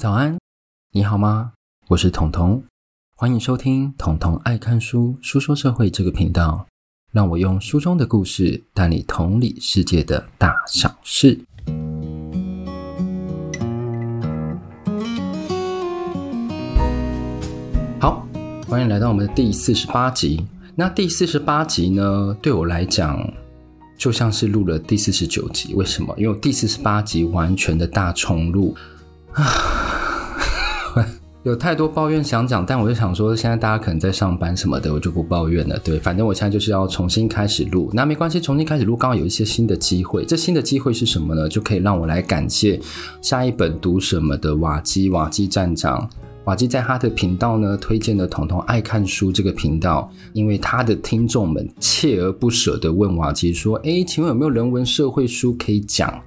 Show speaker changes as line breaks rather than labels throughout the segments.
早安，你好吗？我是彤彤，欢迎收听彤彤爱看书书说社会这个频道，让我用书中的故事带你同理世界的大小事。好，欢迎来到我们的第四十八集。那第四十八集呢，对我来讲就像是录了第四十九集。为什么？因为第四十八集完全的大重录。有太多抱怨想讲，但我就想说，现在大家可能在上班什么的，我就不抱怨了。对，反正我现在就是要重新开始录，那没关系，重新开始录，刚好有一些新的机会。这新的机会是什么呢？就可以让我来感谢下一本读什么的瓦基，瓦基站长，瓦基在他的频道呢推荐了彤彤爱看书这个频道，因为他的听众们锲而不舍地问瓦基说：“诶，请问有没有人文社会书可以讲？”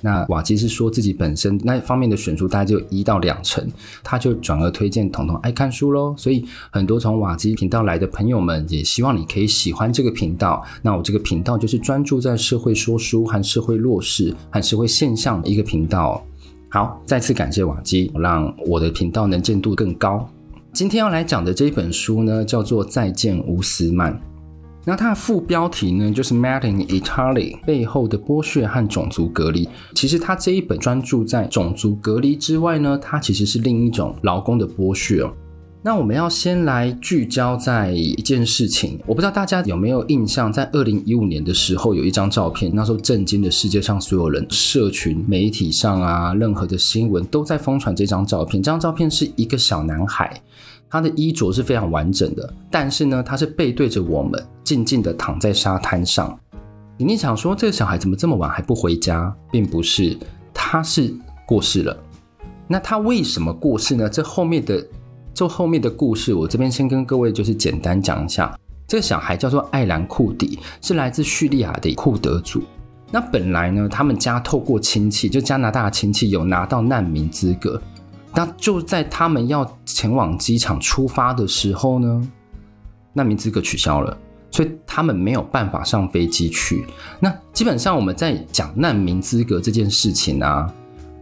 那瓦基是说自己本身那方面的选书大概就一到两成，他就转而推荐彤彤爱看书喽。所以很多从瓦基频道来的朋友们也希望你可以喜欢这个频道。那我这个频道就是专注在社会说书和社会弱势和社会现象的一个频道。好，再次感谢瓦基，让我的频道能见度更高。今天要来讲的这一本书呢，叫做《再见乌斯曼》。那它的副标题呢，就是 Mad in Italy 背后的剥削和种族隔离。其实它这一本专注在种族隔离之外呢，它其实是另一种劳工的剥削哦。那我们要先来聚焦在一件事情，我不知道大家有没有印象，在二零一五年的时候有一张照片，那时候震惊了世界上所有人，社群媒体上啊，任何的新闻都在疯传这张照片。这张照片是一个小男孩。他的衣着是非常完整的，但是呢，他是背对着我们，静静地躺在沙滩上。你想说这个小孩怎么这么晚还不回家？并不是，他是过世了。那他为什么过世呢？这后面的，这后面的故事，我这边先跟各位就是简单讲一下。这个小孩叫做艾兰库迪，是来自叙利亚的库德族。那本来呢，他们家透过亲戚，就加拿大的亲戚，有拿到难民资格。那就在他们要前往机场出发的时候呢，难民资格取消了，所以他们没有办法上飞机去。那基本上我们在讲难民资格这件事情啊，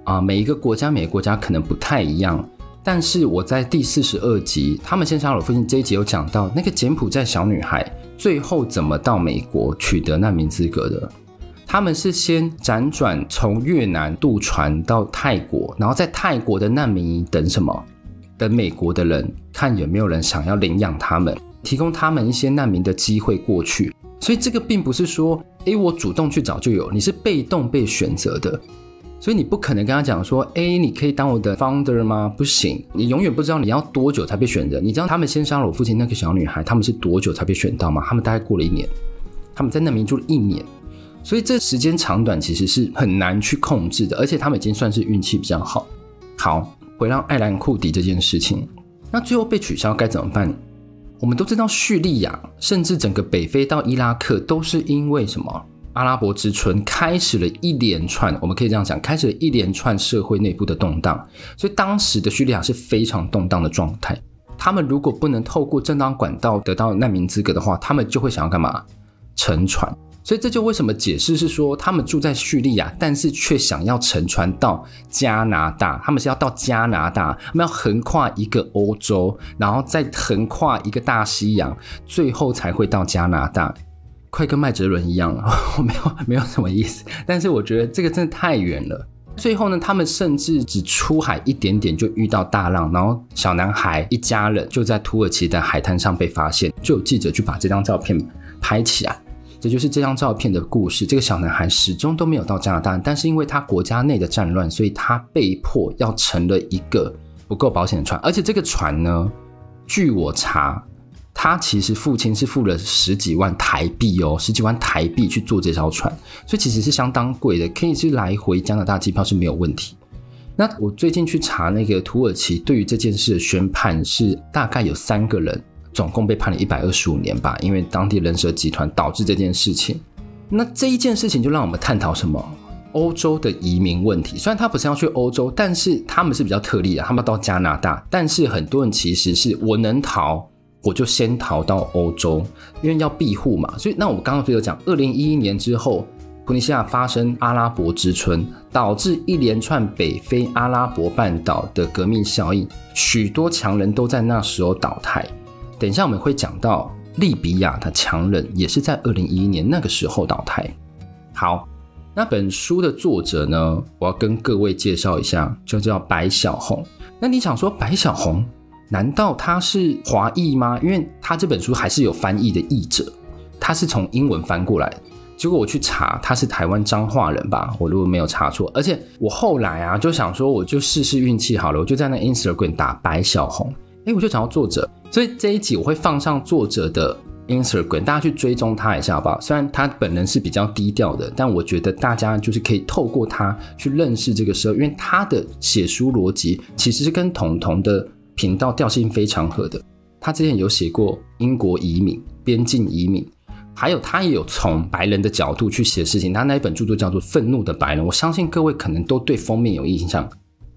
啊，每一个国家每个国家可能不太一样。但是我在第四十二集，他们先杀了父亲这一集有讲到，那个柬埔寨小女孩最后怎么到美国取得难民资格的。他们是先辗转从越南渡船到泰国，然后在泰国的难民等什么？等美国的人看有没有人想要领养他们，提供他们一些难民的机会过去。所以这个并不是说，诶，我主动去找就有，你是被动被选择的。所以你不可能跟他讲说，诶，你可以当我的 founder 吗？不行，你永远不知道你要多久才被选择。你知道他们先杀了我父亲那个小女孩，他们是多久才被选到吗？他们大概过了一年，他们在难民住了一年。所以这时间长短其实是很难去控制的，而且他们已经算是运气比较好。好，回到艾兰库迪这件事情，那最后被取消该怎么办？我们都知道叙利亚，甚至整个北非到伊拉克，都是因为什么？阿拉伯之春开始了一连串，我们可以这样讲，开始了一连串社会内部的动荡。所以当时的叙利亚是非常动荡的状态。他们如果不能透过正当管道得到难民资格的话，他们就会想要干嘛？沉船。所以这就为什么解释是说，他们住在叙利亚，但是却想要乘船到加拿大。他们是要到加拿大，他们要横跨一个欧洲，然后再横跨一个大西洋，最后才会到加拿大。快跟麦哲伦一样了，我没有没有什么意思。但是我觉得这个真的太远了。最后呢，他们甚至只出海一点点就遇到大浪，然后小男孩一家人就在土耳其的海滩上被发现，就有记者去把这张照片拍起来。这就是这张照片的故事。这个小男孩始终都没有到加拿大，但是因为他国家内的战乱，所以他被迫要乘了一个不够保险的船。而且这个船呢，据我查，他其实父亲是付了十几万台币哦，十几万台币去坐这艘船，所以其实是相当贵的，可以是来回加拿大机票是没有问题。那我最近去查那个土耳其对于这件事的宣判是大概有三个人。总共被判了一百二十五年吧，因为当地人蛇集团导致这件事情。那这一件事情就让我们探讨什么？欧洲的移民问题。虽然他不是要去欧洲，但是他们是比较特例的，他们到加拿大。但是很多人其实是我能逃，我就先逃到欧洲，因为要庇护嘛。所以那我刚刚就有讲，二零一一年之后，突尼西亚发生阿拉伯之春，导致一连串北非阿拉伯半岛的革命效应，许多强人都在那时候倒台。等一下我们会讲到利比亚的强人也是在二零一一年那个时候倒台。好，那本书的作者呢，我要跟各位介绍一下，就叫白小红。那你想说白小红，难道他是华裔吗？因为他这本书还是有翻译的译者，他是从英文翻过来的。结果我去查，他是台湾彰化人吧？我如果没有查错，而且我后来啊就想说，我就试试运气好了，我就在那 Instagram 打白小红，哎，我就找到作者，所以这一集我会放上作者的 Instagram，大家去追踪他一下好不好？虽然他本人是比较低调的，但我觉得大家就是可以透过他去认识这个社会，因为他的写书逻辑其实是跟统统的频道调性非常合的。他之前有写过英国移民、边境移民。还有，他也有从白人的角度去写事情。他那一本著作叫做《愤怒的白人》，我相信各位可能都对封面有印象，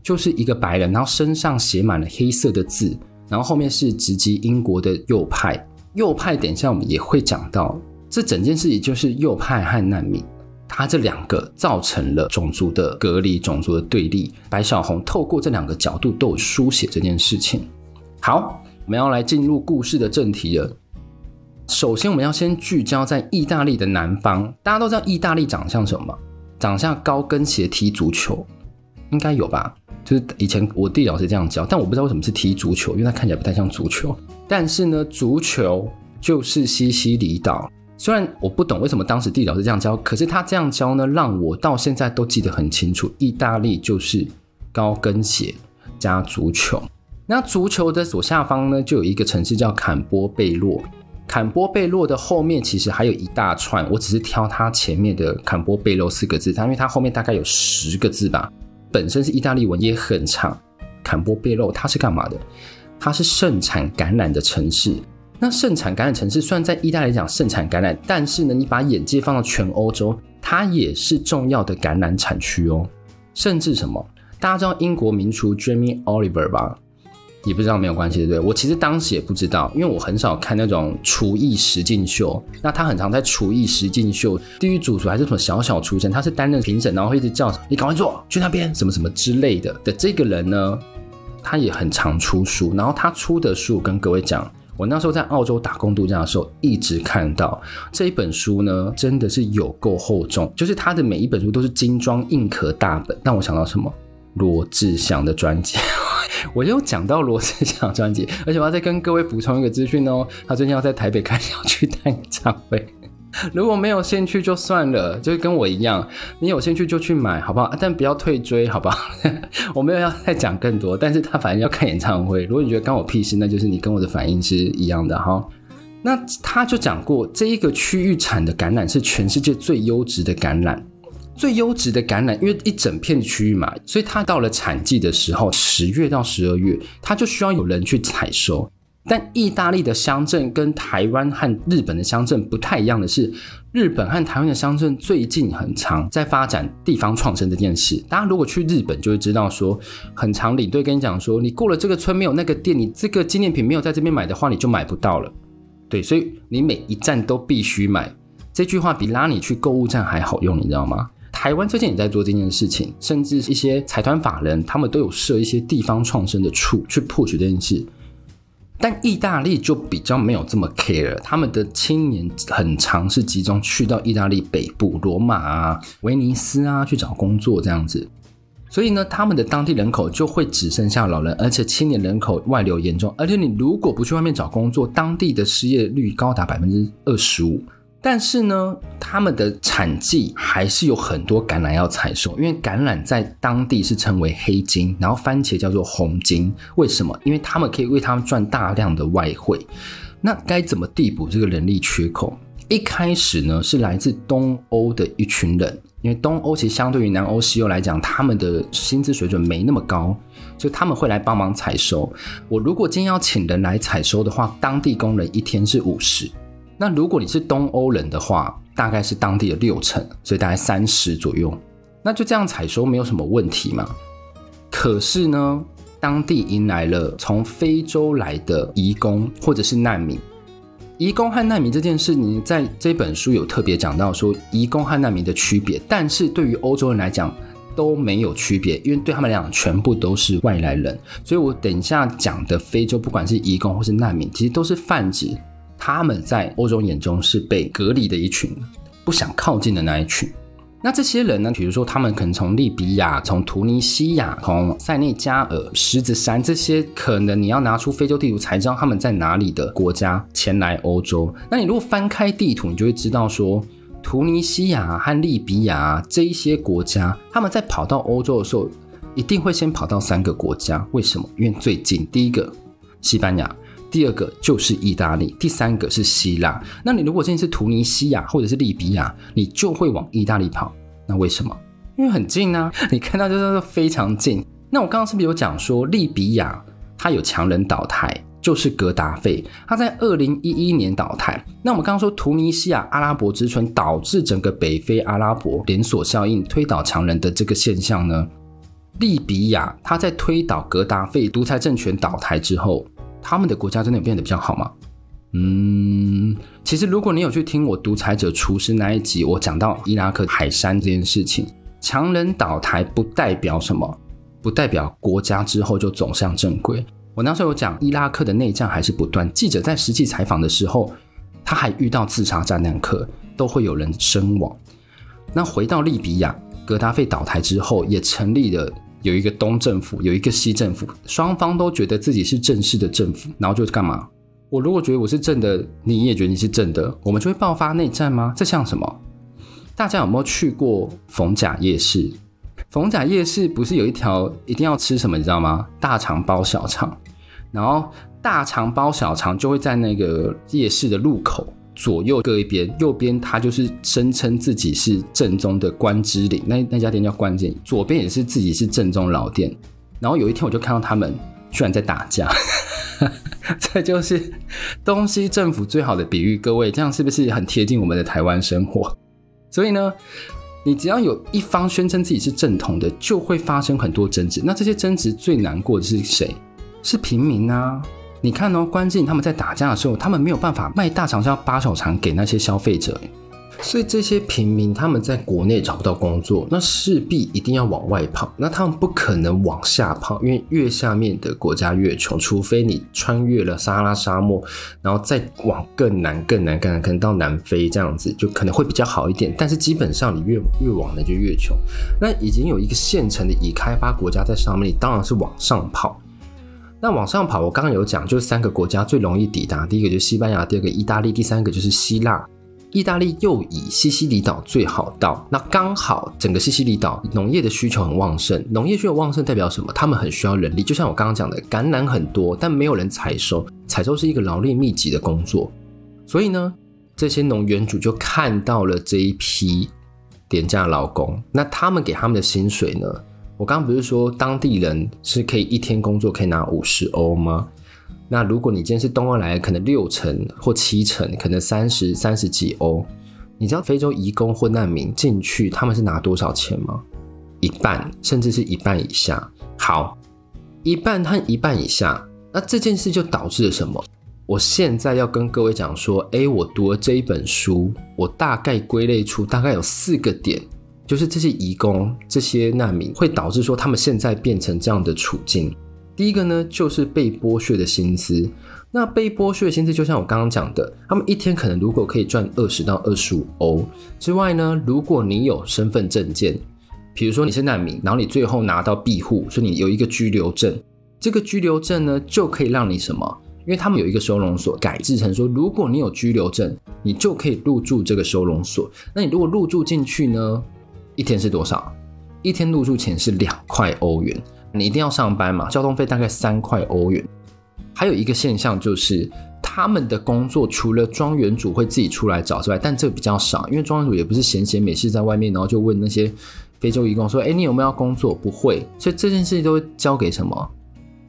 就是一个白人，然后身上写满了黑色的字，然后后面是直击英国的右派。右派，等一下我们也会讲到，这整件事情就是右派和难民，他这两个造成了种族的隔离、种族的对立。白小红透过这两个角度都有书写这件事情。好，我们要来进入故事的正题了。首先，我们要先聚焦在意大利的南方。大家都知道意大利长相什么？长相高跟鞋踢足球，应该有吧？就是以前我地理老师这样教，但我不知道为什么是踢足球，因为它看起来不太像足球。但是呢，足球就是西西里岛。虽然我不懂为什么当时地理老师这样教，可是他这样教呢，让我到现在都记得很清楚。意大利就是高跟鞋加足球。那足球的左下方呢，就有一个城市叫坎波贝洛。坎波贝洛的后面其实还有一大串，我只是挑它前面的坎波贝洛四个字，它因为它后面大概有十个字吧，本身是意大利文也很长。坎波贝洛它是干嘛的？它是盛产橄榄的城市。那盛产橄榄城市虽然在意大利讲盛产橄榄，但是呢，你把眼界放到全欧洲，它也是重要的橄榄产区哦。甚至什么？大家知道英国名厨 Jamie Oliver 吧？也不知道没有关系，对不对？我其实当时也不知道，因为我很少看那种厨艺实境秀。那他很常在厨艺实境秀，地狱主厨还是什么小小厨神，他是担任评审，然后一直叫你赶快做，去那边什么什么之类的的这个人呢，他也很常出书。然后他出的书，我跟各位讲，我那时候在澳洲打工度假的时候，一直看到这一本书呢，真的是有够厚重，就是他的每一本书都是精装硬壳大本。让我想到什么？罗志祥的专辑。我又讲到罗志祥专辑，而且我要再跟各位补充一个资讯哦，他最近要在台北开小巨蛋演唱会。如果没有兴趣就算了，就是跟我一样，你有兴趣就去买，好不好？但不要退追，好不好？我没有要再讲更多，但是他反正要看演唱会。如果你觉得关我屁事，那就是你跟我的反应是一样的哈。那他就讲过，这一个区域产的橄榄是全世界最优质的橄榄。最优质的橄榄，因为一整片区域嘛，所以它到了产季的时候，十月到十二月，它就需要有人去采收。但意大利的乡镇跟台湾和日本的乡镇不太一样的是，日本和台湾的乡镇最近很长在发展地方创生这件事。大家如果去日本就会知道说，很长领队跟你讲说，你过了这个村没有那个店，你这个纪念品没有在这边买的话，你就买不到了。对，所以你每一站都必须买。这句话比拉你去购物站还好用，你知道吗？台湾最近也在做这件事情，甚至一些财团法人，他们都有设一些地方创生的处去 push 这件事。但意大利就比较没有这么 care，他们的青年很常是集中去到意大利北部罗马啊、威尼斯啊去找工作这样子，所以呢，他们的当地人口就会只剩下老人，而且青年人口外流严重，而且你如果不去外面找工作，当地的失业率高达百分之二十五。但是呢，他们的产季还是有很多橄榄要采收，因为橄榄在当地是称为黑金，然后番茄叫做红金。为什么？因为他们可以为他们赚大量的外汇。那该怎么递补这个人力缺口？一开始呢，是来自东欧的一群人，因为东欧其实相对于南欧、西欧来讲，他们的薪资水准没那么高，所以他们会来帮忙采收。我如果今天要请人来采收的话，当地工人一天是五十。那如果你是东欧人的话，大概是当地的六成，所以大概三十左右。那就这样采收没有什么问题嘛？可是呢，当地迎来了从非洲来的移工或者是难民，移工和难民这件事，你在这本书有特别讲到说移工和难民的区别，但是对于欧洲人来讲都没有区别，因为对他们来讲全部都是外来人。所以我等一下讲的非洲，不管是移工或是难民，其实都是泛指他们在欧洲眼中是被隔离的一群，不想靠近的那一群。那这些人呢？比如说，他们可能从利比亚、从突尼西亚、从塞内加尔、狮子山这些，可能你要拿出非洲地图才知道他们在哪里的国家前来欧洲。那你如果翻开地图，你就会知道说，突尼西亚和利比亚这一些国家，他们在跑到欧洲的时候，一定会先跑到三个国家。为什么？因为最近，第一个西班牙。第二个就是意大利，第三个是希腊。那你如果今天是突尼西亚或者是利比亚，你就会往意大利跑。那为什么？因为很近啊，你看到就是非常近。那我刚刚是不是有讲说利比亚它有强人倒台，就是格达费，他在二零一一年倒台。那我们刚刚说突尼西亚阿拉伯之春导致整个北非阿拉伯连锁效应推倒强人的这个现象呢？利比亚它在推倒格达费独裁政权倒台之后。他们的国家真的有变得比较好吗？嗯，其实如果你有去听我独裁者厨师那一集，我讲到伊拉克海山这件事情，强人倒台不代表什么，不代表国家之后就走向正轨。我那时候有讲伊拉克的内战还是不断，记者在实际采访的时候，他还遇到自杀炸弹客，都会有人身亡。那回到利比亚，格达费倒台之后，也成立了。有一个东政府，有一个西政府，双方都觉得自己是正式的政府，然后就干嘛？我如果觉得我是正的，你也觉得你是正的，我们就会爆发内战吗？这像什么？大家有没有去过逢甲夜市？逢甲夜市不是有一条一定要吃什么，你知道吗？大肠包小肠，然后大肠包小肠就会在那个夜市的路口。左右各一边，右边他就是声称自己是正宗的关之琳，那那家店叫关之琳。左边也是自己是正宗老店。然后有一天我就看到他们居然在打架，这就是东西政府最好的比喻。各位，这样是不是很贴近我们的台湾生活？所以呢，你只要有一方宣称自己是正统的，就会发生很多争执。那这些争执最难过的是谁？是平民啊。你看哦，关键他们在打架的时候，他们没有办法卖大肠，是要扒小肠给那些消费者，所以这些平民他们在国内找不到工作，那势必一定要往外跑。那他们不可能往下跑，因为越下面的国家越穷，除非你穿越了撒哈拉沙漠，然后再往更南、更南、更南，可能到南非这样子，就可能会比较好一点。但是基本上你越越往南就越穷。那已经有一个现成的已开发国家在上面，你当然是往上跑。那往上跑，我刚刚有讲，就是三个国家最容易抵达。第一个就是西班牙，第二个意大利，第三个就是希腊。意大利又以西西里岛最好到，那刚好整个西西里岛农业的需求很旺盛。农业需求旺盛代表什么？他们很需要人力。就像我刚刚讲的，橄榄很多，但没有人采收，采收是一个劳力密集的工作。所以呢，这些农园主就看到了这一批廉价劳工，那他们给他们的薪水呢？我刚刚不是说当地人是可以一天工作可以拿五十欧吗？那如果你今天是东欧来，可能六成或七成，可能三十三十几欧。你知道非洲移工或难民进去他们是拿多少钱吗？一半，甚至是一半以下。好，一半和一半以下，那这件事就导致了什么？我现在要跟各位讲说，诶，我读了这一本书，我大概归类出大概有四个点。就是这些移工、这些难民会导致说他们现在变成这样的处境。第一个呢，就是被剥削的薪资。那被剥削的薪资，就像我刚刚讲的，他们一天可能如果可以赚二十到二十五欧之外呢，如果你有身份证件，比如说你是难民，然后你最后拿到庇护，所以你有一个居留证，这个居留证呢就可以让你什么？因为他们有一个收容所改制成说，如果你有居留证，你就可以入住这个收容所。那你如果入住进去呢？一天是多少？一天入住钱是两块欧元。你一定要上班嘛？交通费大概三块欧元。还有一个现象就是，他们的工作除了庄园主会自己出来找之外，但这个比较少，因为庄园主也不是闲闲没事在外面，然后就问那些非洲义工说：“哎，你有没有要工作？”不会，所以这件事情都会交给什么？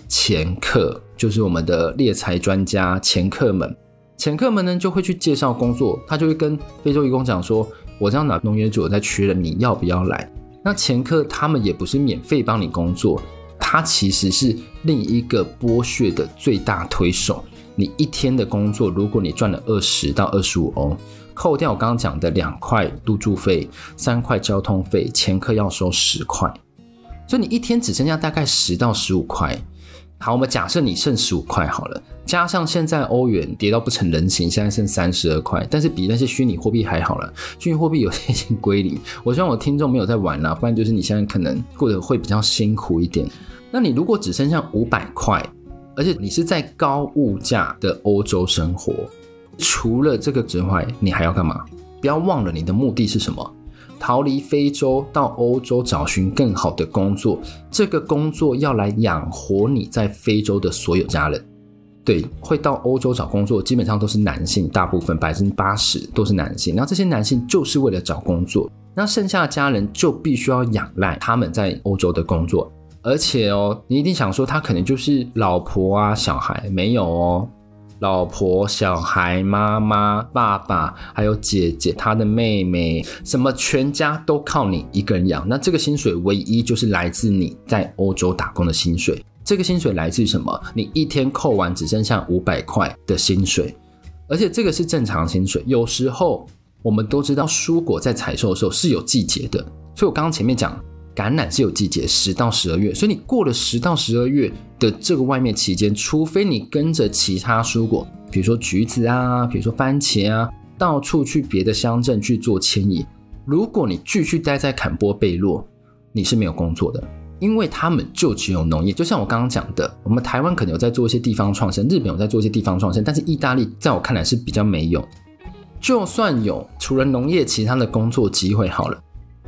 掮客，就是我们的猎财专家，掮客们。掮客们呢就会去介绍工作，他就会跟非洲义工讲说。我这样拿农业主在确认你要不要来。那前客他们也不是免费帮你工作，他其实是另一个剥削的最大推手。你一天的工作，如果你赚了二十到二十五欧，扣掉我刚刚讲的两块入住费、三块交通费，前客要收十块，所以你一天只剩下大概十到十五块。好，我们假设你剩十五块好了，加上现在欧元跌到不成人形，现在剩三十二块，但是比那些虚拟货币还好了。虚拟货币有些已经归零。我希望我听众没有在玩了，不然就是你现在可能过得会比较辛苦一点。那你如果只剩下五百块，而且你是在高物价的欧洲生活，除了这个之外，你还要干嘛？不要忘了你的目的是什么。逃离非洲到欧洲找寻更好的工作，这个工作要来养活你在非洲的所有家人。对，会到欧洲找工作基本上都是男性，大部分百分之八十都是男性。然后这些男性就是为了找工作，那剩下的家人就必须要仰赖他们在欧洲的工作。而且哦，你一定想说他可能就是老婆啊、小孩，没有哦。老婆、小孩、妈妈、爸爸，还有姐姐、她的妹妹，什么全家都靠你一个人养。那这个薪水唯一就是来自你在欧洲打工的薪水。这个薪水来自什么？你一天扣完只剩下五百块的薪水，而且这个是正常薪水。有时候我们都知道，蔬果在采收的时候是有季节的，所以我刚刚前面讲。橄榄是有季节，十到十二月，所以你过了十到十二月的这个外面期间，除非你跟着其他蔬果，比如说橘子啊，比如说番茄啊，到处去别的乡镇去做迁移。如果你继续待在坎波贝洛，你是没有工作的，因为他们就只有农业。就像我刚刚讲的，我们台湾可能有在做一些地方创生，日本有在做一些地方创生，但是意大利在我看来是比较没有。就算有，除了农业，其他的工作机会好了。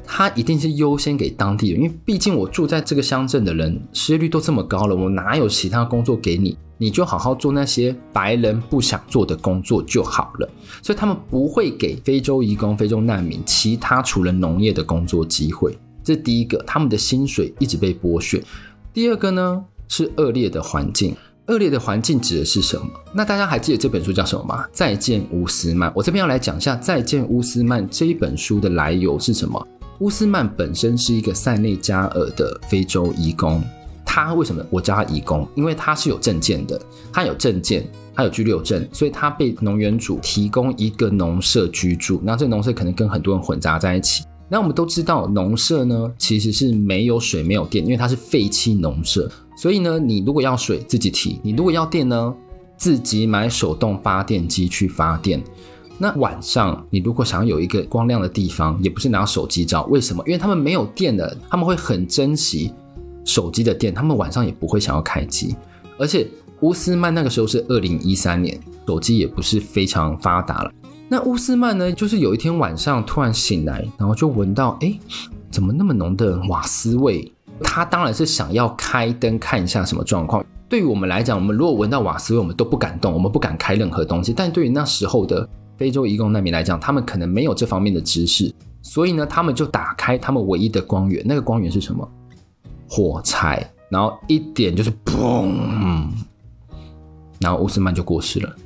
他一定是优先给当地人，因为毕竟我住在这个乡镇的人失业率都这么高了，我哪有其他工作给你？你就好好做那些白人不想做的工作就好了。所以他们不会给非洲移工、非洲难民其他除了农业的工作机会。这第一个，他们的薪水一直被剥削。第二个呢，是恶劣的环境。恶劣的环境指的是什么？那大家还记得这本书叫什么吗？再见乌斯曼。我这边要来讲一下《再见乌斯曼》这一本书的来由是什么。乌斯曼本身是一个塞内加尔的非洲移工，他为什么我叫他移工？因为他是有证件的，他有证件，他有居留证，所以他被农园主提供一个农舍居住。那这农舍可能跟很多人混杂在一起。那我们都知道，农舍呢其实是没有水、没有电，因为它是废弃农舍。所以呢，你如果要水自己提，你如果要电呢，自己买手动发电机去发电。那晚上，你如果想要有一个光亮的地方，也不是拿手机照，为什么？因为他们没有电了，他们会很珍惜手机的电，他们晚上也不会想要开机。而且乌斯曼那个时候是二零一三年，手机也不是非常发达了。那乌斯曼呢，就是有一天晚上突然醒来，然后就闻到，哎，怎么那么浓的瓦斯味？他当然是想要开灯看一下什么状况。对于我们来讲，我们如果闻到瓦斯味，我们都不敢动，我们不敢开任何东西。但对于那时候的非洲移工难民来讲，他们可能没有这方面的知识，所以呢，他们就打开他们唯一的光源。那个光源是什么？火柴。然后一点就是砰，然后乌斯曼就过世了。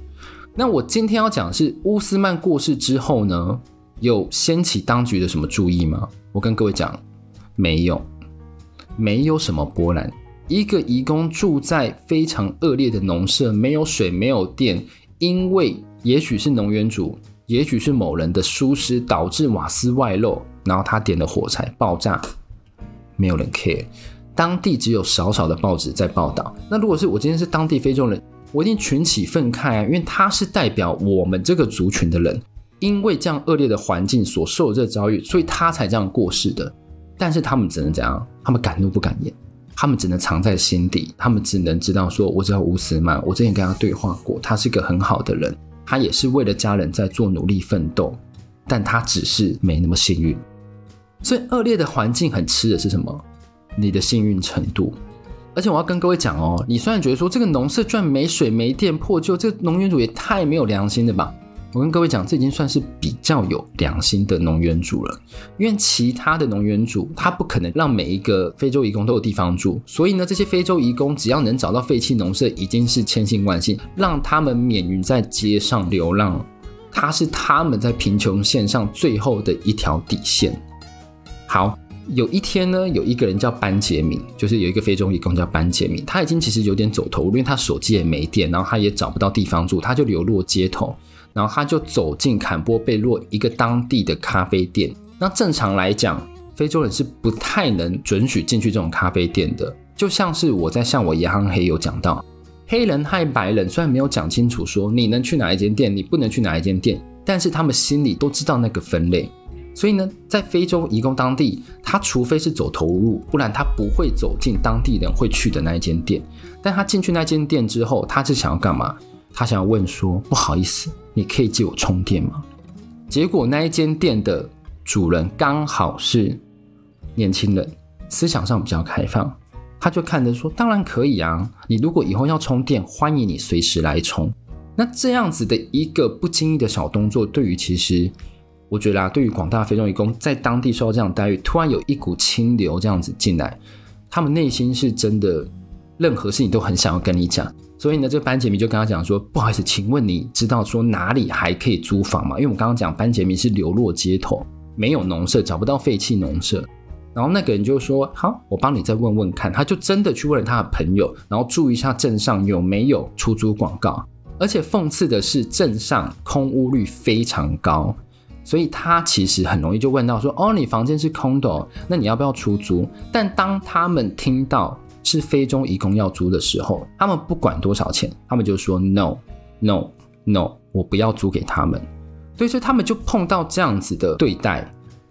那我今天要讲的是乌斯曼过世之后呢，有掀起当局的什么注意吗？我跟各位讲，没有，没有什么波澜。一个移工住在非常恶劣的农舍，没有水，没有电，因为。也许是农园主，也许是某人的疏失导致瓦斯外漏，然后他点了火柴爆炸，没有人 care。当地只有少少的报纸在报道。那如果是我今天是当地非洲人，我一定群起愤慨啊，因为他是代表我们这个族群的人，因为这样恶劣的环境所受的这遭遇，所以他才这样过世的。但是他们只能怎样？他们敢怒不敢言，他们只能藏在心底，他们只能知道说，我知道乌斯曼，我之前跟他对话过，他是一个很好的人。他也是为了家人在做努力奋斗，但他只是没那么幸运。所以恶劣的环境很吃的是什么？你的幸运程度。而且我要跟各位讲哦，你虽然觉得说这个农舍居然没水没电破旧，这个农园主也太没有良心了吧？我跟各位讲，这已经算是比较有良心的农园主了，因为其他的农园主他不可能让每一个非洲移工都有地方住，所以呢，这些非洲移工只要能找到废弃农舍，已经是千幸万幸，让他们免于在街上流浪，他是他们在贫穷线上最后的一条底线。好，有一天呢，有一个人叫班杰明，就是有一个非洲移工叫班杰明，他已经其实有点走投无路，因为他手机也没电，然后他也找不到地方住，他就流落街头，然后他就走进坎波贝洛一个当地的咖啡店。那正常来讲，非洲人是不太能准许进去这种咖啡店的，就像是我在向我亚航黑有讲到，黑人和白人虽然没有讲清楚说你能去哪一间店，你不能去哪一间店，但是他们心里都知道那个分类。所以呢，在非洲移工当地，他除非是走投无路，不然他不会走进当地人会去的那一间店。但他进去那间店之后，他是想要干嘛？他想要问说：“不好意思，你可以借我充电吗？”结果那一间店的主人刚好是年轻人，思想上比较开放，他就看着说：“当然可以啊，你如果以后要充电，欢迎你随时来充。”那这样子的一个不经意的小动作，对于其实。我觉得啊，对于广大非洲义工在当地受到这样待遇，突然有一股清流这样子进来，他们内心是真的，任何事情都很想要跟你讲。所以呢，这个班杰明就跟他讲说：“不好意思，请问你知道说哪里还可以租房吗？因为我们刚刚讲班杰明是流落街头，没有农舍，找不到废弃农舍。然后那个人就说：好，我帮你再问问看。他就真的去问了他的朋友，然后注意一下镇上有没有出租广告。而且讽刺的是，镇上空屋率非常高。”所以他其实很容易就问到说：“哦，你房间是空的哦，那你要不要出租？”但当他们听到是非洲移工要租的时候，他们不管多少钱，他们就说 “no no no”，我不要租给他们。所以说他们就碰到这样子的对待。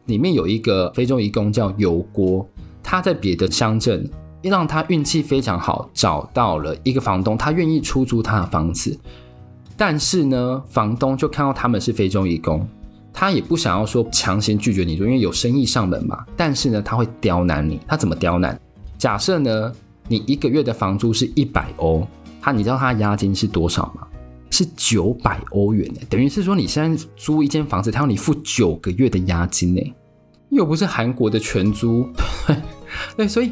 里面有一个非洲移工叫油锅，他在别的乡镇，让他运气非常好，找到了一个房东，他愿意出租他的房子。但是呢，房东就看到他们是非洲移工。他也不想要说强行拒绝你，因为有生意上门嘛。但是呢，他会刁难你。他怎么刁难？假设呢，你一个月的房租是一百欧，他你知道他押金是多少吗？是九百欧元呢。等于是说你现在租一间房子，他要你付九个月的押金呢，又不是韩国的全租。对，所以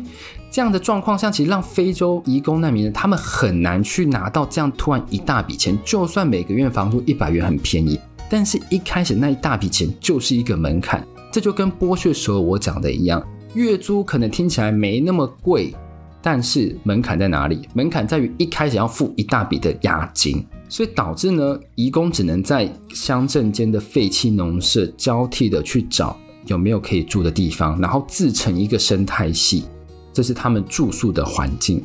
这样的状况下，其实让非洲移工难民，他们很难去拿到这样突然一大笔钱。就算每个月房租一百元很便宜。但是，一开始那一大笔钱就是一个门槛，这就跟剥削时候我讲的一样，月租可能听起来没那么贵，但是门槛在哪里？门槛在于一开始要付一大笔的押金，所以导致呢，移工只能在乡镇间的废弃农舍交替的去找有没有可以住的地方，然后自成一个生态系，这是他们住宿的环境。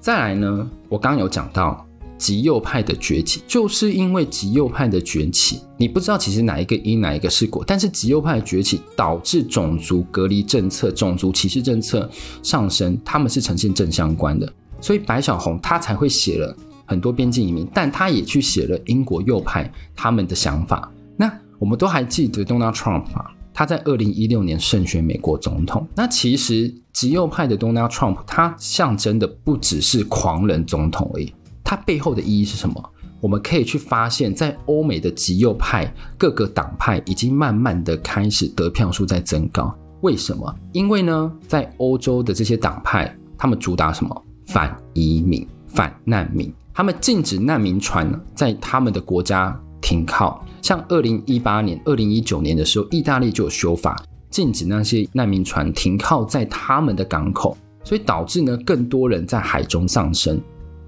再来呢，我刚刚有讲到。极右派的崛起，就是因为极右派的崛起，你不知道其实哪一个因哪一个是果，但是极右派的崛起导致种族隔离政策、种族歧视政策上升，他们是呈现正相关的，所以白小红他才会写了很多边境移民，但他也去写了英国右派他们的想法。那我们都还记得 Donald Trump 啊，他在二零一六年胜选美国总统。那其实极右派的 Donald Trump，他象征的不只是狂人总统而已。它背后的意义是什么？我们可以去发现，在欧美的极右派各个党派已经慢慢的开始得票数在增高。为什么？因为呢，在欧洲的这些党派，他们主打什么？反移民、反难民，他们禁止难民船在他们的国家停靠。像二零一八年、二零一九年的时候，意大利就有修法，禁止那些难民船停靠在他们的港口，所以导致呢，更多人在海中丧生。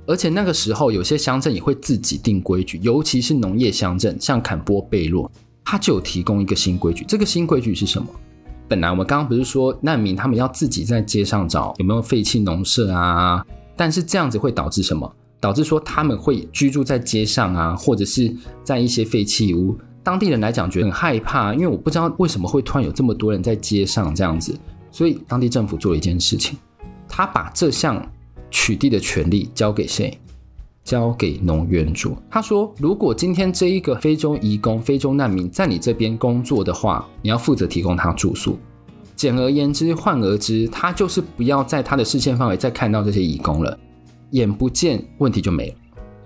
而且那个时候，有些乡镇也会自己定规矩，尤其是农业乡镇，像坎波贝洛，他就有提供一个新规矩。这个新规矩是什么？本来我们刚刚不是说难民他们要自己在街上找有没有废弃农舍啊？但是这样子会导致什么？导致说他们会居住在街上啊，或者是在一些废弃屋。当地人来讲觉得很害怕，因为我不知道为什么会突然有这么多人在街上这样子。所以当地政府做了一件事情，他把这项。取缔的权利交给谁？交给农园主。他说：“如果今天这一个非洲移工、非洲难民在你这边工作的话，你要负责提供他住宿。简而言之，换而之，他就是不要在他的视线范围再看到这些移工了，眼不见问题就没了。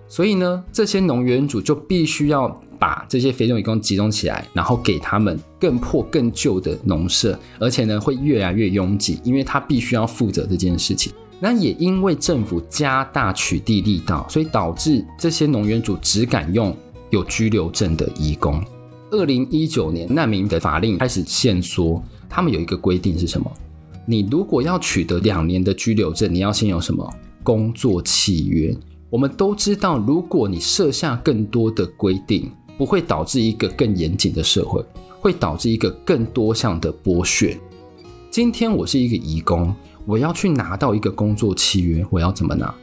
所以呢，这些农园主就必须要把这些非洲移工集中起来，然后给他们更破、更旧的农舍，而且呢，会越来越拥挤，因为他必须要负责这件事情。”那也因为政府加大取缔力道，所以导致这些农园主只敢用有居留证的移工。二零一九年难民的法令开始限缩，他们有一个规定是什么？你如果要取得两年的居留证，你要先有什么工作契约？我们都知道，如果你设下更多的规定，不会导致一个更严谨的社会，会导致一个更多项的剥削。今天我是一个移工，我要去拿到一个工作契约，我要怎么拿？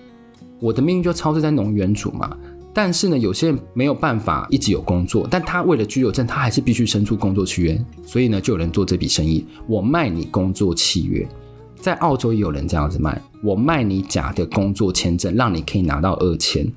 我的命运就操之在农园主嘛。但是呢，有些人没有办法一直有工作，但他为了居留证，他还是必须伸出工作契约。所以呢，就有人做这笔生意，我卖你工作契约。在澳洲也有人这样子卖，我卖你假的工作签证，让你可以拿到二签。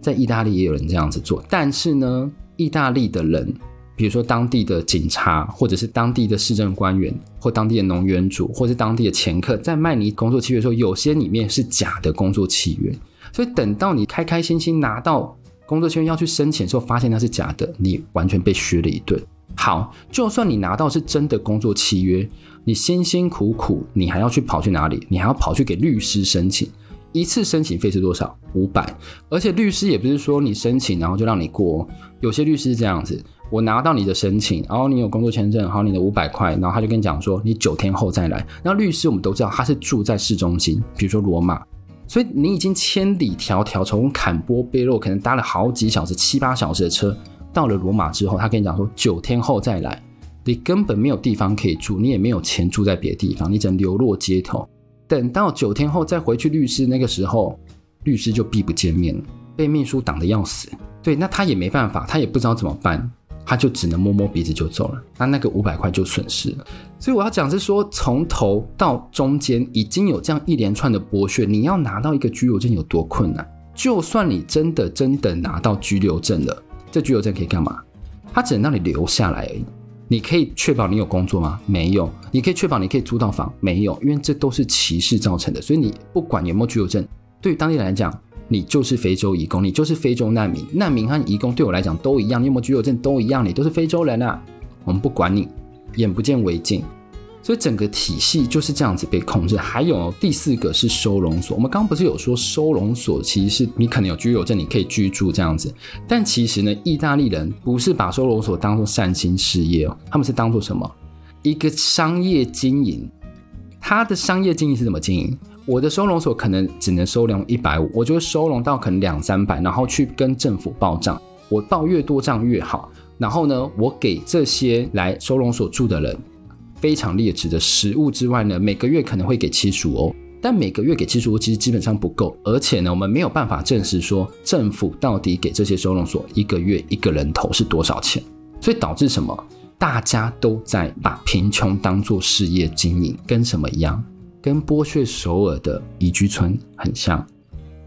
在意大利也有人这样子做，但是呢，意大利的人，比如说当地的警察，或者是当地的市政官员，或当地的农园主，或是当地的掮客，在卖你工作契约的时候，有些里面是假的工作契约。所以等到你开开心心拿到工作签约要去申请的时候，发现那是假的，你完全被削了一顿。好，就算你拿到是真的工作契约。你辛辛苦苦，你还要去跑去哪里？你还要跑去给律师申请，一次申请费是多少？五百。而且律师也不是说你申请然后就让你过，有些律师是这样子，我拿到你的申请，然后你有工作签证，然后你的五百块，然后他就跟你讲说你九天后再来。那律师我们都知道他是住在市中心，比如说罗马，所以你已经千里迢迢从坎波贝洛可能搭了好几小时、七八小时的车到了罗马之后，他跟你讲说九天后再来。你根本没有地方可以住，你也没有钱住在别的地方，你只能流落街头。等到九天后再回去律师那个时候，律师就避不见面了，被秘书挡得要死。对，那他也没办法，他也不知道怎么办，他就只能摸摸鼻子就走了。那那个五百块就损失了。所以我要讲是说，从头到中间已经有这样一连串的剥削，你要拿到一个居留证有多困难？就算你真的真的拿到居留证了，这居留证可以干嘛？他只能让你留下来而已。你可以确保你有工作吗？没有。你可以确保你可以租到房？没有，因为这都是歧视造成的。所以你不管有没有居留证，对于当地人来讲，你就是非洲移工，你就是非洲难民。难民和移工对我来讲都一样，你有没有居留证都一样，你都是非洲人啊。我们不管你，眼不见为净。所以整个体系就是这样子被控制。还有第四个是收容所，我们刚刚不是有说收容所其实是你可能有居留证，你可以居住这样子。但其实呢，意大利人不是把收容所当做善心事业哦，他们是当做什么？一个商业经营。他的商业经营是怎么经营？我的收容所可能只能收容一百五，我就会收容到可能两三百，然后去跟政府报账。我报越多账越好。然后呢，我给这些来收容所住的人。非常劣质的食物之外呢，每个月可能会给七十五欧，但每个月给七十五欧其实基本上不够，而且呢，我们没有办法证实说政府到底给这些收容所一个月一个人头是多少钱，所以导致什么？大家都在把贫穷当做事业经营，跟什么一样？跟剥削首尔的移居村很像，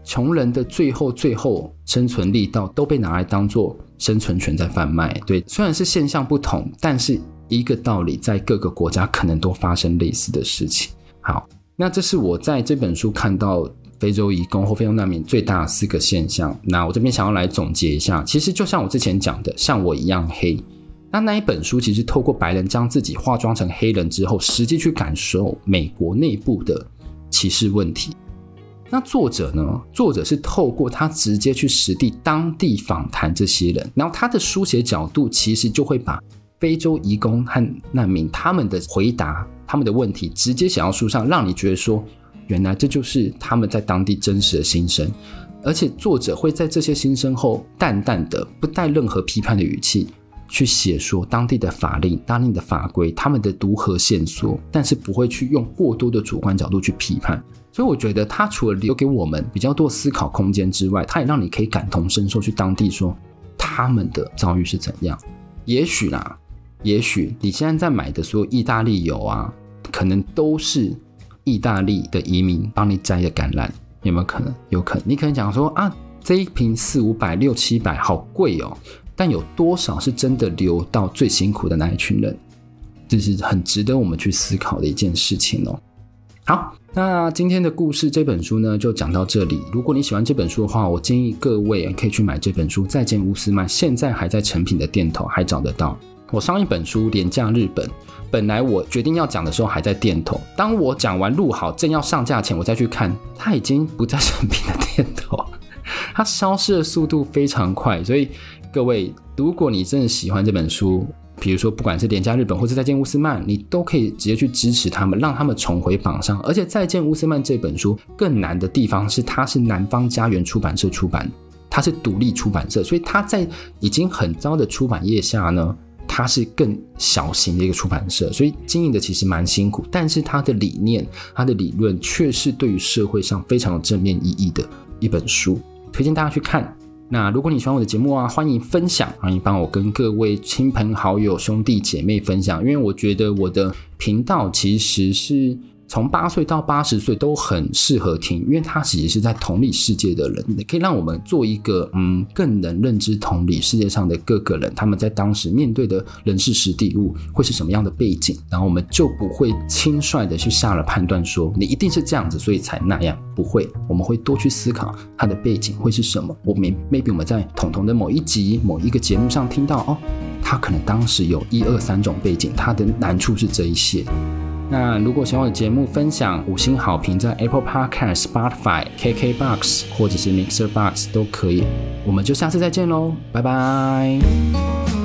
穷人的最后最后生存力道都被拿来当做生存权在贩卖。对，虽然是现象不同，但是。一个道理，在各个国家可能都发生类似的事情。好，那这是我在这本书看到非洲移工或非洲难民最大的四个现象。那我这边想要来总结一下，其实就像我之前讲的，像我一样黑。那那一本书其实透过白人将自己化妆成黑人之后，实际去感受美国内部的歧视问题。那作者呢？作者是透过他直接去实地当地访谈这些人，然后他的书写角度其实就会把。非洲移工和难民，他们的回答，他们的问题，直接写到书上，让你觉得说，原来这就是他们在当地真实的心声。而且作者会在这些心声后，淡淡的、不带任何批判的语气去写说当地的法令、当地的法规、他们的独核线索，但是不会去用过多的主观角度去批判。所以我觉得他除了留给我们比较多思考空间之外，他也让你可以感同身受，去当地说他们的遭遇是怎样。也许啦。也许你现在在买的所有意大利油啊，可能都是意大利的移民帮你摘的橄榄，有没有可能？有可能。你可能讲说啊，这一瓶四五百、六七百，好贵哦。但有多少是真的流到最辛苦的那一群人？这是很值得我们去思考的一件事情哦。好，那今天的故事这本书呢，就讲到这里。如果你喜欢这本书的话，我建议各位可以去买这本书。再见乌斯曼，现在还在成品的店头还找得到。我上一本书《廉价日本》，本来我决定要讲的时候还在店头，当我讲完录好，正要上架前，我再去看，它已经不在成品的店头，它消失的速度非常快。所以各位，如果你真的喜欢这本书，比如说不管是廉价日本或是再见乌斯曼，你都可以直接去支持他们，让他们重回榜上。而且再见乌斯曼这本书更难的地方是，它是南方家园出版社出版，它是独立出版社，所以它在已经很糟的出版业下呢。它是更小型的一个出版社，所以经营的其实蛮辛苦，但是它的理念、它的理论却是对于社会上非常有正面意义的一本书，推荐大家去看。那如果你喜欢我的节目啊，欢迎分享，欢迎帮我跟各位亲朋好友、兄弟姐妹分享，因为我觉得我的频道其实是。从八岁到八十岁都很适合听，因为他其实是在同理世界的人，可以让我们做一个嗯，更能认知同理世界上的各个人，他们在当时面对的人事实地物会是什么样的背景，然后我们就不会轻率的去下了判断说你一定是这样子，所以才那样，不会，我们会多去思考他的背景会是什么。我们 maybe 我们在彤彤的某一集某一个节目上听到哦，他可能当时有一二三种背景，他的难处是这一些。那如果喜欢我的节目，分享五星好评，在 Apple Podcast、Spotify、KKBox 或者是 Mixer Box 都可以。我们就下次再见喽，拜拜。